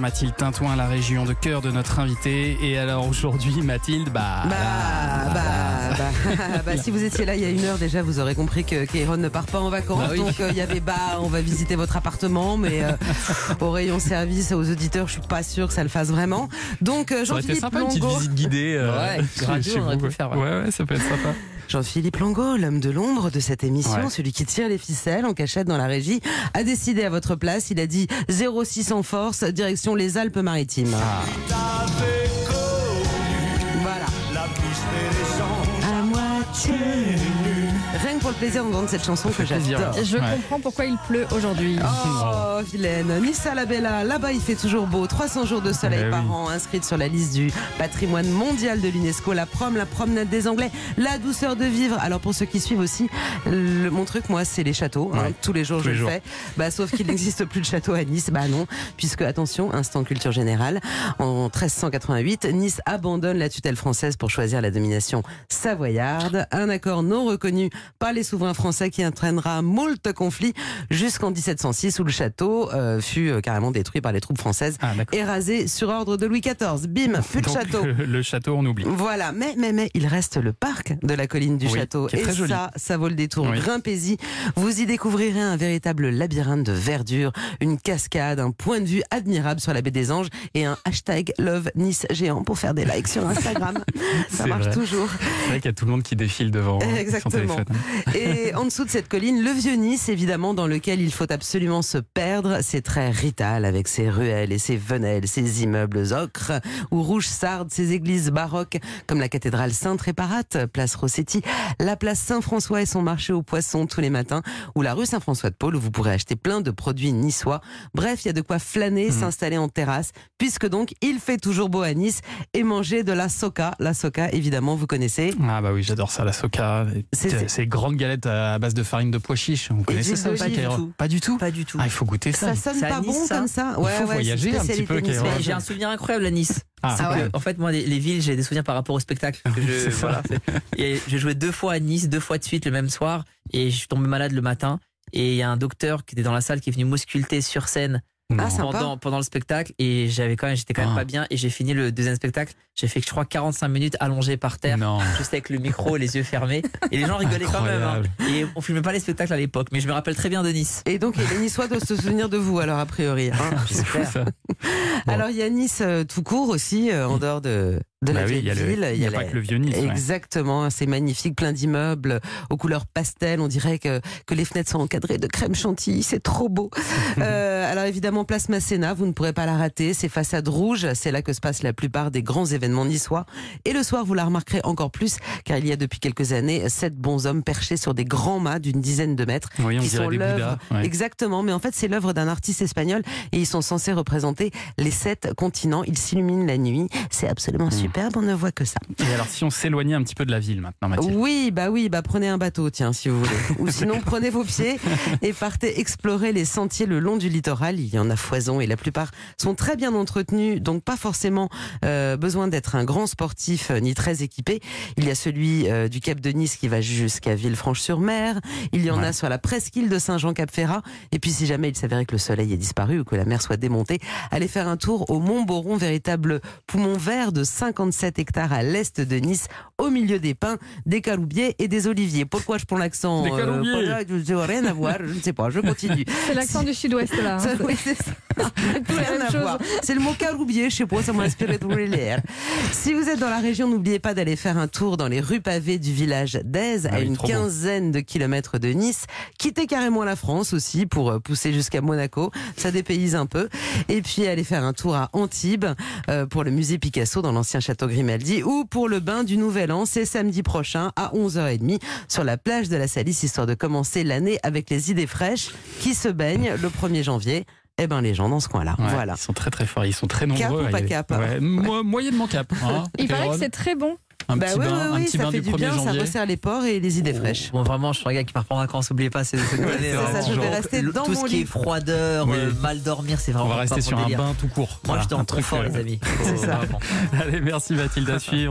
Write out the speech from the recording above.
Mathilde Tintouin, la région de cœur de notre invité. Et alors aujourd'hui, Mathilde, bah. Bah, bah, bah, bah, si vous étiez là il y a une heure déjà, vous aurez compris que Kéron ne part pas en vacances. Bah oui. Donc euh, il y avait bah, on va visiter votre appartement, mais euh, au rayon service aux auditeurs, je suis pas sûre que ça le fasse vraiment. Donc euh, Jean-Philippe sympa une petite visite guidée. euh, Ouais, radio, on aurait pu faire, ouais. Ouais, ouais, ça peut être sympa. Jean-Philippe Longo, l'homme de l'ombre de cette émission, Ouais. celui qui tire les ficelles en cachette dans la régie, a décidé à votre place. Il a dit 06 en force, direction les Alpes-Maritimes. Ah. Voilà. À moitié. Rien que pour le plaisir d'entendre cette chanson que j'adore. ouais. Je comprends pourquoi il pleut aujourd'hui. Oh, vilaine. Nice à la Bella, là-bas il fait toujours beau. 300 jours de soleil Eh par oui. an, inscrite sur la liste du patrimoine mondial de l'UNESCO. La prom, la promenade des Anglais, la douceur de vivre. Alors pour ceux qui suivent aussi, le- mon truc, moi, c'est les châteaux. hein. Tous les jours, Tous je les le jours. fais. Bah, sauf qu'il n'existe plus de château à Nice. Bah non, puisque, attention, instant culture générale, en 1388, Nice abandonne la tutelle française pour choisir la domination savoyarde. Un accord non reconnu par les souverains français qui entraînera moult conflits jusqu'en 1706 où le château euh, fut euh, carrément détruit par les troupes françaises Ah, et rasé sur ordre de Louis XIV. Bim, plus de Donc, château. Le, le château, on oublie. Voilà, mais, mais, mais il reste le parc de la colline du Oui, château. Et joli. ça, ça vaut le détour. Oui. Grimpez-y. Vous y découvrirez un véritable labyrinthe de verdure, une cascade, un point de vue admirable sur la baie des Anges et un hashtag Love Nice géant pour faire des likes sur Instagram. ça marche vrai. toujours. C'est vrai qu'il y a tout le monde qui défile devant hein, son Exactement. téléphone. Et en dessous de cette colline, le vieux Nice, évidemment, dans lequel il faut absolument se perdre. C'est très rital avec ses ruelles et ses venelles, ses immeubles ocre ou rouge sarde, ses églises baroques comme la cathédrale Sainte-Réparate, place Rossetti, la place Saint-François et son marché aux poissons tous les matins, ou la rue Saint-François de Paul où vous pourrez acheter plein de produits niçois. Bref, il y a de quoi flâner, Mhm. s'installer en terrasse, puisque donc il fait toujours beau à Nice et manger de la soca. La soca, évidemment, vous connaissez. Ah bah oui, j'adore ça, la soca. C'est- Grandes galettes à base de farine de pois chiche. Vous connaissez ça aussi, Pas du tout. Pas du tout. Ah, il faut goûter ça. Ça sonne pas Nice, bon ça comme ça Il faut voyager c'est un petit peu, J'ai un souvenir incroyable à Nice. Ah, ouais. que, en fait, moi, les, les villes, j'ai des souvenirs par rapport au spectacle. que je- C'est ça. voilà, et j'ai joué deux fois à Nice, deux fois de suite le même soir, et je suis tombé malade le matin. Et il y a un docteur qui était dans la salle qui est venu m'ausculter sur scène Ah, pendant, pendant le spectacle, et j'avais quand même, j'étais quand même Ah. pas bien. Et j'ai fini le deuxième spectacle. J'ai fait, je crois, 45 minutes allongé par terre. Non. Juste avec le micro, les yeux fermés. Et les gens rigolaient quand même. hein. Et on filmait pas les spectacles à l'époque, mais je me rappelle très bien de Nice. Et donc, les Niçois doivent se souvenir de vous, alors, a priori. hein. Bon. Alors, il y a Nice euh, tout court aussi, euh, en dehors de, de Bah la oui, vieille il y a, le- ville. y a la- pas que le vieux Nice. ouais. Exactement, c'est magnifique, plein d'immeubles aux couleurs pastel. On dirait que, que les fenêtres sont encadrées de crème chantilly, c'est trop beau. Euh, alors évidemment, place Masséna, vous ne pourrez pas la rater. Ces façades rouges, c'est là que se passent la plupart des grands événements niçois. Et le soir, vous la remarquerez encore plus, car il y a depuis quelques années sept bons hommes perchés sur des grands mâts d'une dizaine de mètres Oui, on qui sont des l'œuvre. Bouddhas. ouais. Exactement, mais en fait c'est l'œuvre d'un artiste espagnol et ils sont censés représenter les sept continents. Ils s'illuminent la nuit, c'est absolument Hmm. Superbe, on ne voit que ça. Et alors, si on s'éloignait un petit peu de la ville maintenant, Mathilde? Oui, bah oui, bah prenez un bateau, tiens, si vous voulez. Ou sinon prenez vos pieds et partez explorer les sentiers le long du littoral. Il y en a foison et la plupart sont très bien entretenus, donc pas forcément euh, besoin d'être un grand sportif euh, ni très équipé. Il y a celui euh, du Cap de Nice qui va jusqu'à Villefranche-sur-Mer. Il y en Ouais. a sur la presqu'île de Saint-Jean-Cap-Ferrat. Et puis si jamais il s'avérait que le soleil est disparu ou que la mer soit démontée, allez faire un tour au Mont Boron, véritable poumon vert de 57 hectares à l'est de Nice, au milieu des pins, des caloubiers et des oliviers. Pourquoi je prends l'accent Des caloubiers. voilà, je- je- Rien à voir, je ne sais pas, je continue. C'est l'accent du sud-ouest là. Ça, oui, c'est le mot caloubier, je sais pas, ça m'a inspiré de l'air. Si vous êtes dans la région, n'oubliez pas d'aller faire un tour dans les rues pavées du village d'Aise, Ah à oui, une quinzaine de kilomètres de Nice. Quittez carrément la France aussi pour euh, pousser jusqu'à Monaco, ça dépayse un peu. Et puis aller faire un tour à Antibes euh, pour le musée Picasso dans l'ancien château Grimaldi ou pour le bain du Nouvel An, c'est samedi prochain à 11h30 sur la plage de la Salisse, histoire de commencer l'année avec les idées fraîches qui se baignent le 1er janvier. Eh ben les gens dans ce coin-là, Ouais, voilà. Ils sont très très forts, ils sont très Cap nombreux. ou pas cap Ouais, mo- Moyennement cap. hein, Il paraît que c'est très bon. un Bah petit oui, bain, oui, un oui, petit ça bain fait du du 1er bien, ça resserre les porcs et les idées fraîches. Bon, vraiment, je suis un gars qui part en vacances, oubliez pas, c'est vraiment. ça, je vais rester dans Tout mon ce qui lit. est froideur, Oui. euh, mal dormir, c'est On vraiment va rester pas sur un délire. bain tout court. Moi, Voilà, j'étais en truc, confort, euh, les amis. C'est ça. Allez, merci Mathilde à suivre.